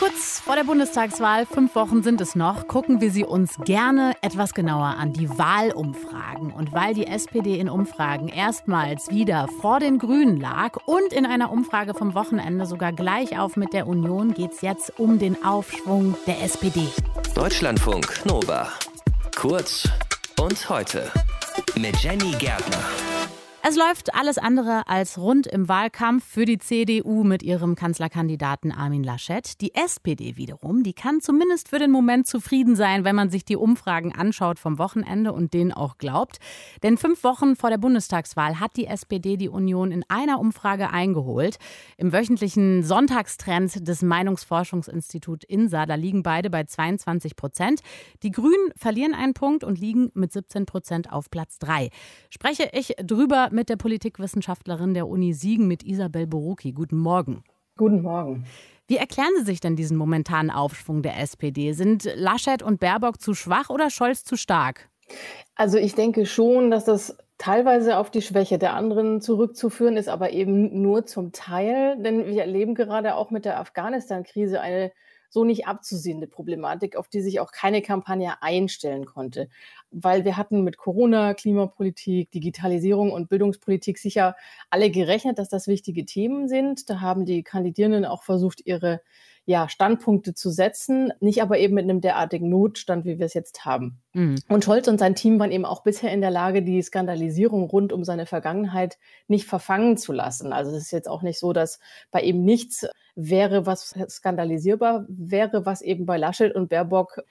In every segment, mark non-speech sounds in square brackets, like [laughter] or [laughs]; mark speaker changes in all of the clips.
Speaker 1: Kurz vor der Bundestagswahl, fünf Wochen sind es noch, gucken wir sie uns gerne etwas genauer an, die Wahlumfragen. Und weil die SPD in Umfragen erstmals wieder vor den Grünen lag und in einer Umfrage vom Wochenende sogar gleich auf mit der Union, geht es jetzt um den Aufschwung der SPD.
Speaker 2: Deutschlandfunk Nova. Kurz und heute mit Jenny Gärtner.
Speaker 1: Es läuft alles andere als rund im Wahlkampf für die CDU mit ihrem Kanzlerkandidaten Armin Laschet. Die SPD wiederum, die kann zumindest für den Moment zufrieden sein, wenn man sich die Umfragen anschaut vom Wochenende und denen auch glaubt. Denn fünf Wochen vor der Bundestagswahl hat die SPD die Union in einer Umfrage eingeholt. Im wöchentlichen Sonntagstrend des Meinungsforschungsinstituts INSA, da liegen beide bei 22 Prozent. Die Grünen verlieren einen Punkt und liegen mit 17 Prozent auf Platz drei. Spreche ich drüber mit der Politikwissenschaftlerin der Uni Siegen, mit Isabel Borucki. Guten Morgen.
Speaker 3: Guten Morgen.
Speaker 1: Wie erklären Sie sich denn diesen momentanen Aufschwung der SPD? Sind Laschet und Baerbock zu schwach oder Scholz zu stark?
Speaker 3: Also ich denke schon, dass das teilweise auf die Schwäche der anderen zurückzuführen ist, aber eben nur zum Teil. Denn wir erleben gerade auch mit der Afghanistan-Krise eine so nicht abzusehende Problematik, auf die sich auch keine Kampagne einstellen konnte. Weil wir hatten mit Corona, Klimapolitik, Digitalisierung und Bildungspolitik sicher alle gerechnet, dass das wichtige Themen sind. Da haben die Kandidierenden auch versucht, ihre ja, Standpunkte zu setzen, nicht aber eben mit einem derartigen Notstand, wie wir es jetzt haben. Mhm. Und Scholz und sein Team waren eben auch bisher in der Lage, die Skandalisierung rund um seine Vergangenheit nicht verfangen zu lassen. Also es ist jetzt auch nicht so, dass bei ihm nichts wäre, was skandalisierbar wäre, was eben bei Laschet und Baerbock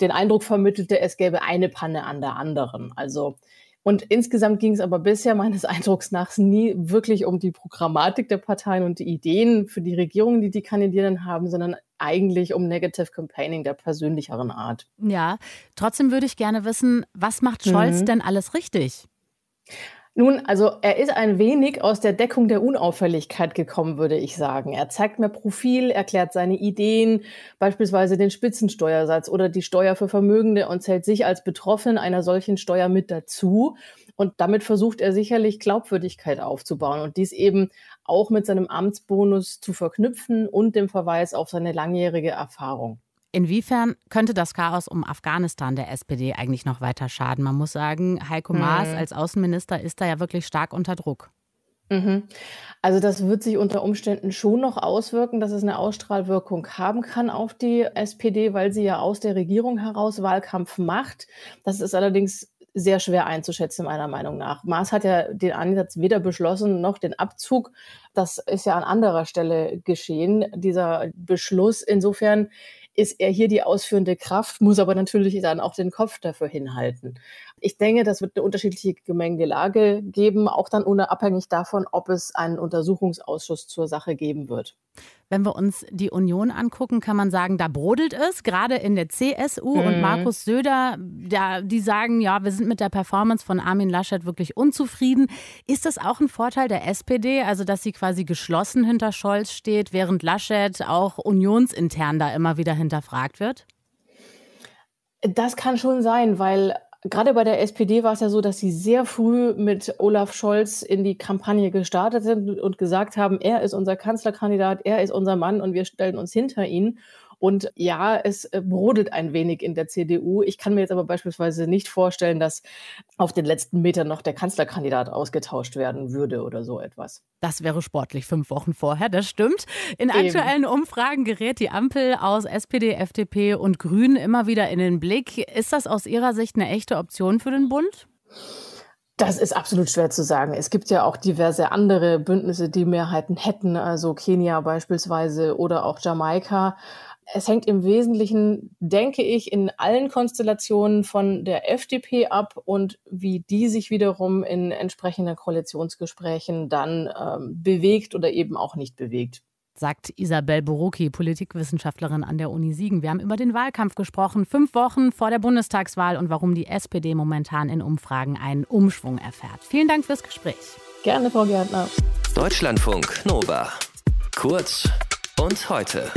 Speaker 3: den Eindruck vermittelte, es gäbe eine Panne an der anderen. Also und insgesamt ging es aber bisher meines [laughs] Eindrucks nach nie wirklich um die Programmatik der Parteien und die Ideen für die Regierungen, die die Kandidierenden haben, sondern eigentlich um Negative Campaigning der persönlicheren Art.
Speaker 1: Ja, trotzdem würde ich gerne wissen, was macht Scholz mhm. denn alles richtig?
Speaker 3: Nun, also er ist ein wenig aus der Deckung der Unauffälligkeit gekommen, würde ich sagen. Er zeigt mehr Profil, erklärt seine Ideen, beispielsweise den Spitzensteuersatz oder die Steuer für Vermögende und zählt sich als Betroffenen einer solchen Steuer mit dazu. Und damit versucht er sicherlich Glaubwürdigkeit aufzubauen und dies eben auch mit seinem Amtsbonus zu verknüpfen und dem Verweis auf seine langjährige Erfahrung.
Speaker 1: Inwiefern könnte das Chaos um Afghanistan der SPD eigentlich noch weiter schaden? Man muss sagen, Heiko mhm. Maas als Außenminister ist da ja wirklich stark unter Druck.
Speaker 3: Mhm. Also das wird sich unter Umständen schon noch auswirken, dass es eine Ausstrahlwirkung haben kann auf die SPD, weil sie ja aus der Regierung heraus Wahlkampf macht. Das ist allerdings sehr schwer einzuschätzen, meiner Meinung nach. Maas hat ja den Ansatz weder beschlossen noch den Abzug. Das ist ja an anderer Stelle geschehen, dieser Beschluss. Insofern ist er hier die ausführende Kraft, muss aber natürlich dann auch den Kopf dafür hinhalten. Ich denke, das wird eine unterschiedliche Gemengelage geben, auch dann unabhängig davon, ob es einen Untersuchungsausschuss zur Sache geben wird.
Speaker 1: Wenn wir uns die Union angucken, kann man sagen, da brodelt es, gerade in der CSU mhm. und Markus Söder, da, die sagen, ja, wir sind mit der Performance von Armin Laschet wirklich unzufrieden. Ist das auch ein Vorteil der SPD, also dass sie quasi geschlossen hinter Scholz steht, während Laschet auch unionsintern da immer wieder hinterfragt wird?
Speaker 3: Das kann schon sein, weil gerade bei der SPD war es ja so, dass sie sehr früh mit Olaf Scholz in die Kampagne gestartet sind und gesagt haben, er ist unser Kanzlerkandidat, er ist unser Mann und wir stellen uns hinter ihn. Und ja, es äh, brodelt ein wenig in der CDU. Ich kann mir jetzt aber beispielsweise nicht vorstellen, dass auf den letzten Metern noch der Kanzlerkandidat ausgetauscht werden würde oder so etwas.
Speaker 1: Das wäre sportlich fünf Wochen vorher, das stimmt. In Eben. aktuellen Umfragen gerät die Ampel aus SPD, FDP und Grünen immer wieder in den Blick. Ist das aus Ihrer Sicht eine echte Option für den Bund?
Speaker 3: Das ist absolut schwer zu sagen. Es gibt ja auch diverse andere Bündnisse, die Mehrheiten hätten, also Kenia beispielsweise oder auch Jamaika es hängt im Wesentlichen, denke ich, in allen Konstellationen von der FDP ab und wie die sich wiederum in entsprechenden Koalitionsgesprächen dann ähm, bewegt oder eben auch nicht bewegt
Speaker 1: sagt Isabel Borucki, Politikwissenschaftlerin an der Uni Siegen. Wir haben über den Wahlkampf gesprochen, fünf Wochen vor der Bundestagswahl und warum die SPD momentan in Umfragen einen Umschwung erfährt. Vielen Dank fürs Gespräch.
Speaker 3: Gerne, Frau Gärtner.
Speaker 2: Deutschlandfunk Nova. Kurz und heute.